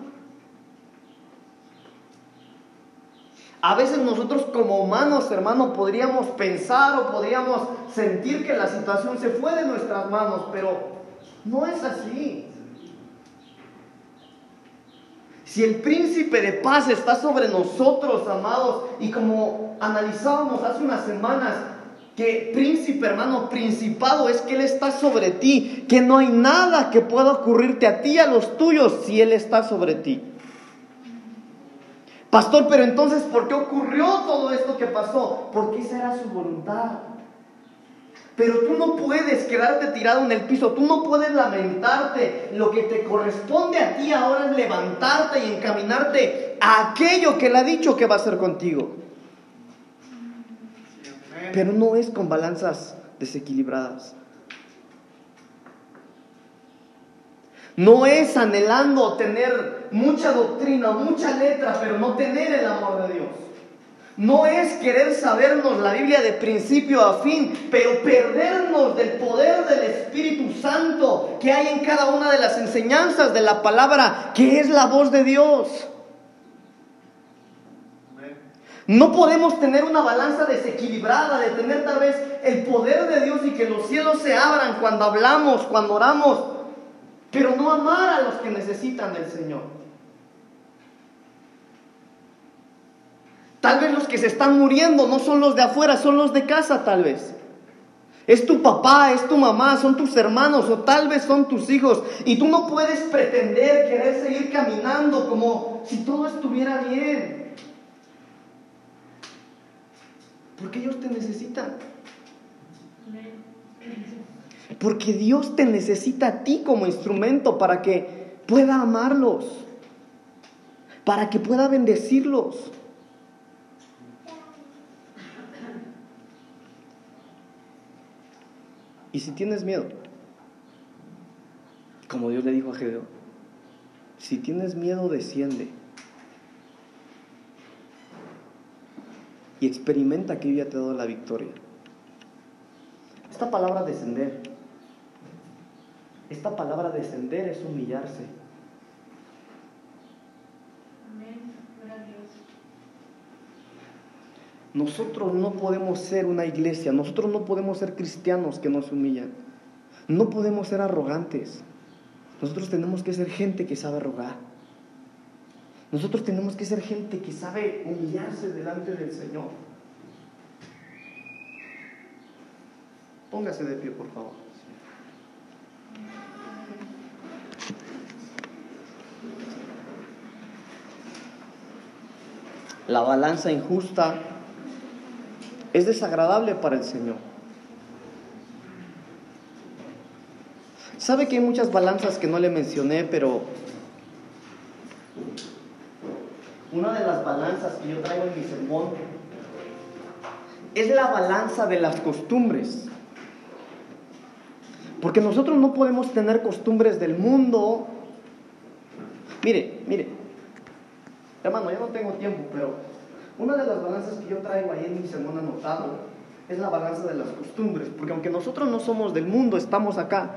A veces nosotros como humanos, hermano, podríamos pensar o podríamos sentir que la situación se fue de nuestras manos, pero no es así. Si el príncipe de paz está sobre nosotros, amados, y como analizábamos hace unas semanas, que príncipe, hermano, principado es que Él está sobre ti, que no hay nada que pueda ocurrirte a ti, a los tuyos, si Él está sobre ti. Pastor, pero entonces, ¿por qué ocurrió todo esto que pasó? Porque esa era su voluntad. Pero tú no puedes quedarte tirado en el piso, tú no puedes lamentarte. Lo que te corresponde a ti ahora es levantarte y encaminarte a aquello que Él ha dicho que va a hacer contigo. Pero no es con balanzas desequilibradas. No es anhelando tener mucha doctrina, mucha letra, pero no tener el amor de Dios. No es querer sabernos la Biblia de principio a fin, pero perdernos del poder del Espíritu Santo que hay en cada una de las enseñanzas de la palabra, que es la voz de Dios. No podemos tener una balanza desequilibrada, de tener tal vez el poder de Dios y que los cielos se abran cuando hablamos, cuando oramos, pero no amar a los que necesitan del Señor. Tal vez los que se están muriendo no son los de afuera, son los de casa tal vez. Es tu papá, es tu mamá, son tus hermanos o tal vez son tus hijos. Y tú no puedes pretender querer seguir caminando como si todo estuviera bien. Porque ellos te necesitan. Porque Dios te necesita a ti como instrumento para que pueda amarlos, para que pueda bendecirlos. Y si tienes miedo, como Dios le dijo a Gedeón, si tienes miedo, desciende. Y experimenta que yo ya te he dado la victoria. Esta palabra descender, esta palabra descender es humillarse. Nosotros no podemos ser una iglesia, nosotros no podemos ser cristianos que nos humillan. No podemos ser arrogantes. Nosotros tenemos que ser gente que sabe rogar. Nosotros tenemos que ser gente que sabe humillarse delante del Señor. Póngase de pie, por favor. La balanza injusta es desagradable para el Señor. ¿Sabe que hay muchas balanzas que no le mencioné, pero una de las balanzas que yo traigo en mi sermón es la balanza de las costumbres. Porque nosotros no podemos tener costumbres del mundo. Mire, mire, hermano, yo no tengo tiempo, pero una de las balanzas que yo traigo ahí en mi sermón anotado es la balanza de las costumbres, porque aunque nosotros no somos del mundo, estamos acá.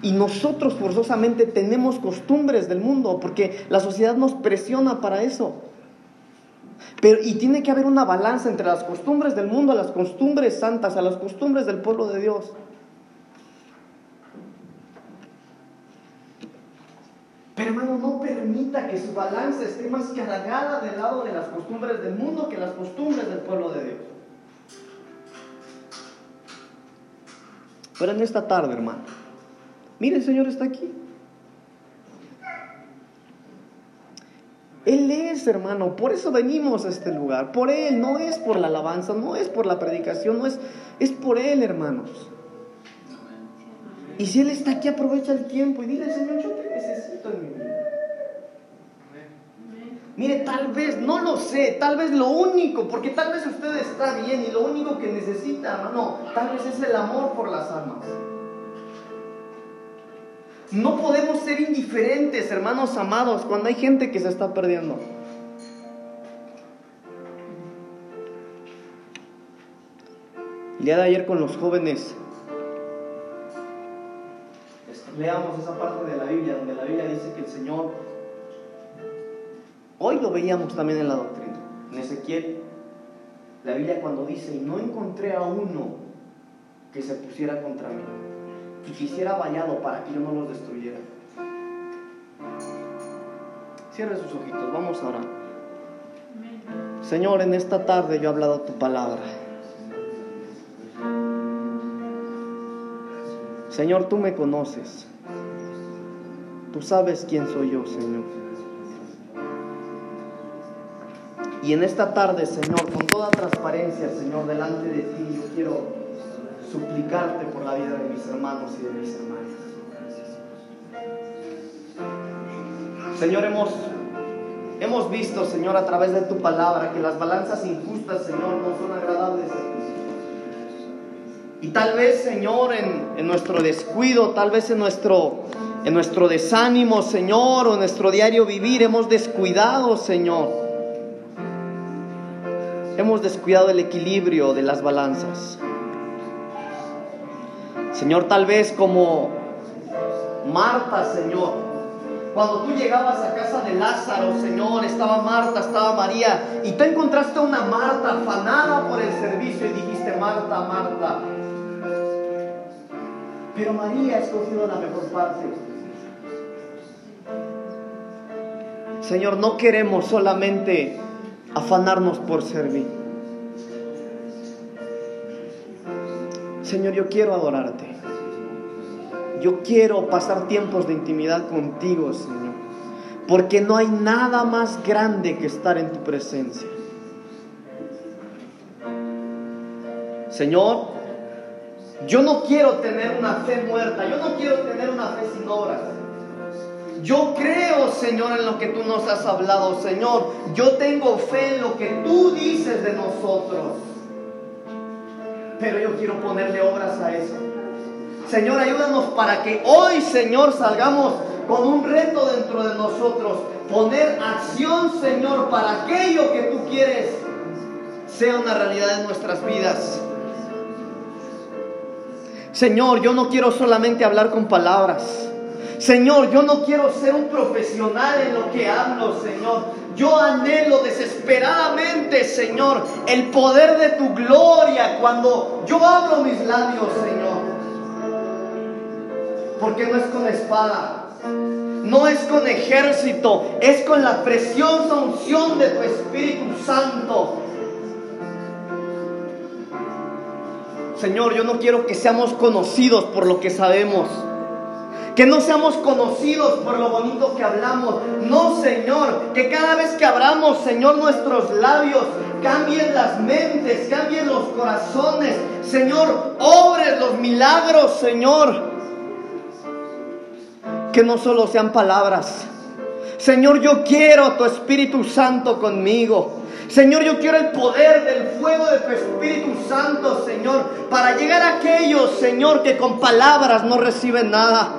Y nosotros forzosamente tenemos costumbres del mundo, porque la sociedad nos presiona para eso. Pero, y tiene que haber una balanza entre las costumbres del mundo, las costumbres santas, a las costumbres del pueblo de Dios. Pero hermano, no permita que su balanza esté más cargada del lado de las costumbres del mundo que las costumbres del pueblo de Dios. Pero en esta tarde, hermano, mire, el Señor está aquí. Él es, hermano, por eso venimos a este lugar. Por Él, no es por la alabanza, no es por la predicación, no es, es por Él, hermanos. Y si Él está aquí, aprovecha el tiempo y dile, Señor, yo te necesito en mi vida. Mire, tal vez, no lo sé, tal vez lo único, porque tal vez usted está bien y lo único que necesita, hermano, tal vez es el amor por las almas. No podemos ser indiferentes, hermanos amados, cuando hay gente que se está perdiendo. El día de ayer con los jóvenes leamos esa parte de la Biblia donde la Biblia dice que el Señor, hoy lo veíamos también en la doctrina, en Ezequiel, la Biblia cuando dice, y no encontré a uno que se pusiera contra mí y quisiera vallado para que yo no los destruyera. Cierre sus ojitos, vamos ahora. Señor, en esta tarde yo he hablado tu palabra. Señor, tú me conoces. Tú sabes quién soy yo, Señor. Y en esta tarde, Señor, con toda transparencia, Señor, delante de ti, yo quiero suplicarte por la vida de mis hermanos y de mis hermanas. Señor, hemos, hemos visto, Señor, a través de tu palabra, que las balanzas injustas, Señor, no son agradables a ti. Y tal vez, Señor, en, nuestro descuido, tal vez en nuestro, en nuestro desánimo, Señor, o en nuestro diario vivir, hemos descuidado, Señor. Hemos descuidado el equilibrio de las balanzas. Señor, tal vez como Marta, Señor, cuando tú llegabas a casa de Lázaro, Señor, estaba Marta, estaba María, y tú encontraste a una Marta afanada por el servicio y dijiste, Marta, Marta, pero María ha escogido la mejor parte. Señor, no queremos solamente afanarnos por servir. Señor, yo quiero adorarte. Yo quiero pasar tiempos de intimidad contigo, Señor. Porque no hay nada más grande que estar en tu presencia. Señor, yo no quiero tener una fe muerta, yo no quiero tener una fe sin obras. Yo creo, Señor, en lo que tú nos has hablado, Señor. Yo tengo fe en lo que tú dices de nosotros. Pero yo quiero ponerle obras a eso. Señor, ayúdanos para que hoy, Señor, salgamos con un reto dentro de nosotros. Poner acción, Señor, para aquello que tú quieres sea una realidad en nuestras vidas. Señor, yo no quiero solamente hablar con palabras. Señor, yo no quiero ser un profesional en lo que hablo, Señor. Yo anhelo desesperadamente, Señor, el poder de tu gloria cuando yo abro mis labios, Señor. Porque no es con espada, no es con ejército, es con la preciosa unción de tu Espíritu Santo Señor, yo no quiero que seamos conocidos por lo que sabemos. Que no seamos conocidos por lo bonito que hablamos. No, Señor. Que cada vez que abramos, Señor, nuestros labios cambien las mentes, cambien los corazones. Señor, obres los milagros, Señor. Que no solo sean palabras. Señor, yo quiero tu Espíritu Santo conmigo. Señor, yo quiero el poder del fuego de tu Espíritu Santo, Señor, para llegar a aquellos, Señor, que con palabras no reciben nada.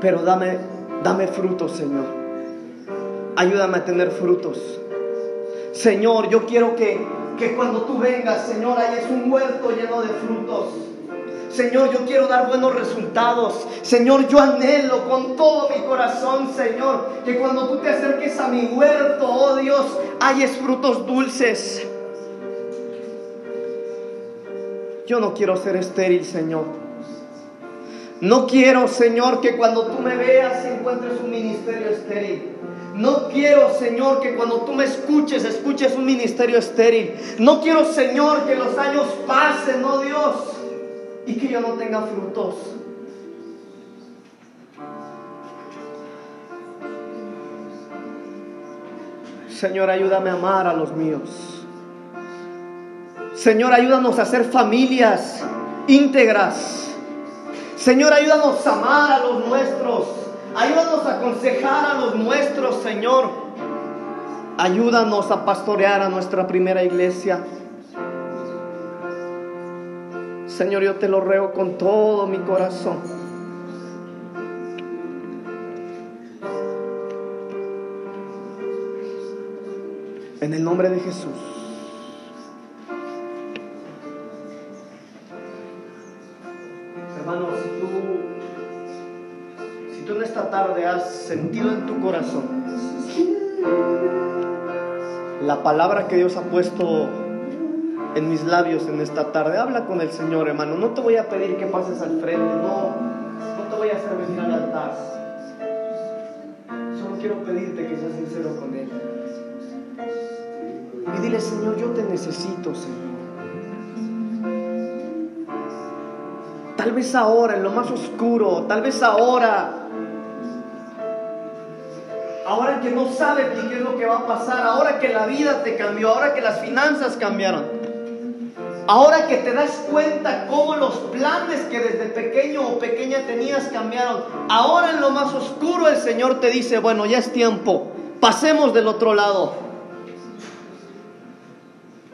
Pero dame, dame frutos, Señor. Ayúdame a tener frutos. Señor, yo quiero que, que cuando tú vengas, Señor, hayas un huerto lleno de frutos. Señor, yo quiero dar buenos resultados. Señor, yo anhelo con todo mi corazón, Señor, que cuando tú te acerques a mi huerto, oh Dios, hayes frutos dulces. Yo no quiero ser estéril, Señor. No quiero, Señor, que cuando tú me veas encuentres un ministerio estéril. No quiero, Señor, que cuando tú me escuches, escuches un ministerio estéril. No quiero, Señor, que los años pasen, oh Dios y que yo no tenga frutos. Señor, ayúdame a amar a los míos. Señor, ayúdanos a ser familias íntegras. Señor, ayúdanos a amar a los nuestros. Ayúdanos a aconsejar a los nuestros, Señor. Ayúdanos a pastorear a nuestra primera iglesia. Señor, yo te lo ruego con todo mi corazón. En el nombre de Jesús. Hermano, si tú, si tú en esta tarde has sentido en tu corazón la palabra que Dios ha puesto en mis labios en esta tarde. Habla con el Señor, hermano. No te voy a pedir que pases al frente, no, no te voy a hacer venir al altar. Solo quiero pedirte que seas sincero con Él. Y dile, Señor, yo te necesito, Señor. Tal vez ahora, en lo más oscuro, tal vez ahora ahora que no sabes qué es lo que va a pasar, ahora que la vida te cambió, ahora que las finanzas cambiaron. Ahora que te das cuenta cómo los planes que desde pequeño o pequeña tenías cambiaron, ahora en lo más oscuro el Señor te dice, bueno, ya es tiempo Pasemos del otro lado.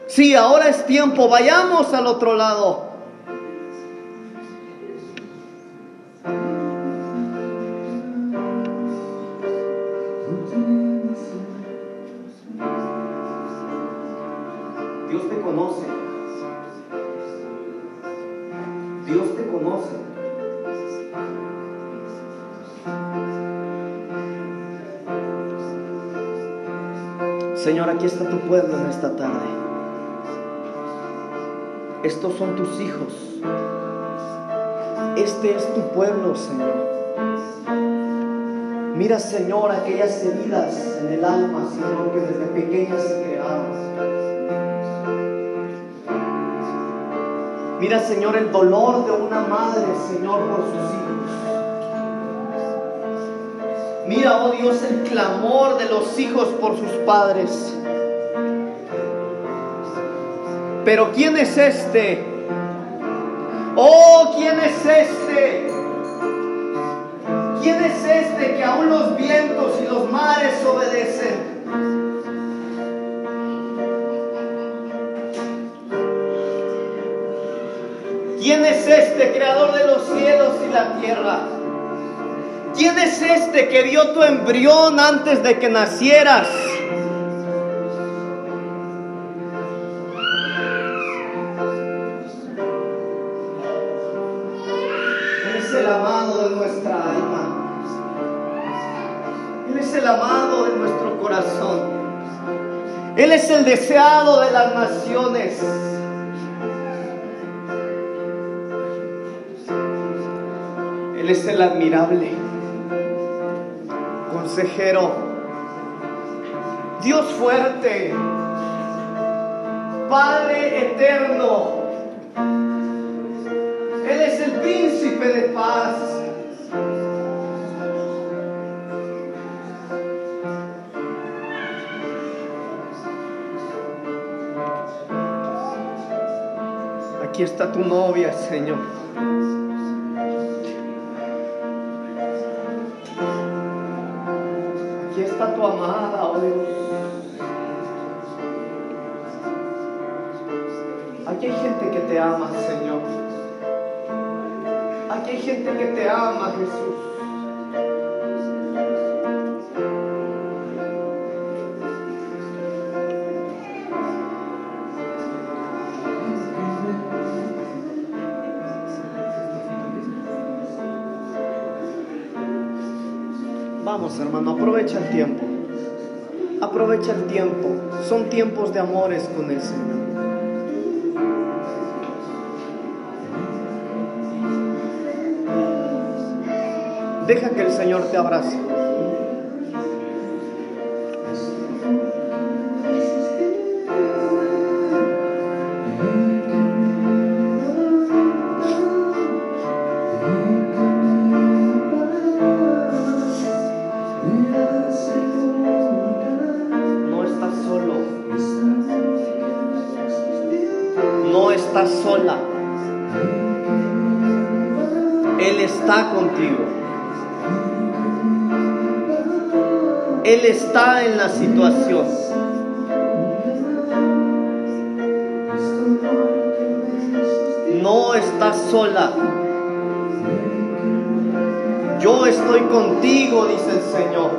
Sí, ahora es tiempo, vayamos al otro lado. Señor, aquí está tu pueblo en esta tarde. Estos son tus hijos. Este es tu pueblo, Señor. Mira, Señor, aquellas heridas en el alma, Señor, que desde pequeñas se crearon. Mira, Señor, el dolor de una madre, Señor, por sus hijos. Mira, oh Dios, el clamor de los hijos por sus padres. Pero ¿quién es este? Oh, ¿quién es este? ¿Quién es este que aún los vientos y los mares obedecen? ¿Quién es este creador de los cielos y la tierra? ¿Quién es este que vio tu embrión antes de que nacieras? Es el amado de nuestra alma. Él es el amado de nuestro corazón. Él es el deseado de las naciones. Él es el admirable, consejero, Dios fuerte, Padre eterno. Él es el príncipe de paz. Aquí está tu novia, Señor. Aquí hay gente que te ama, Señor. Aquí hay gente que te ama, Jesús. Vamos, hermano, aprovecha el tiempo. Aprovecha el tiempo. Son tiempos de amores con el Señor. Deja que el Señor te abrace. Estoy contigo, dice el Señor.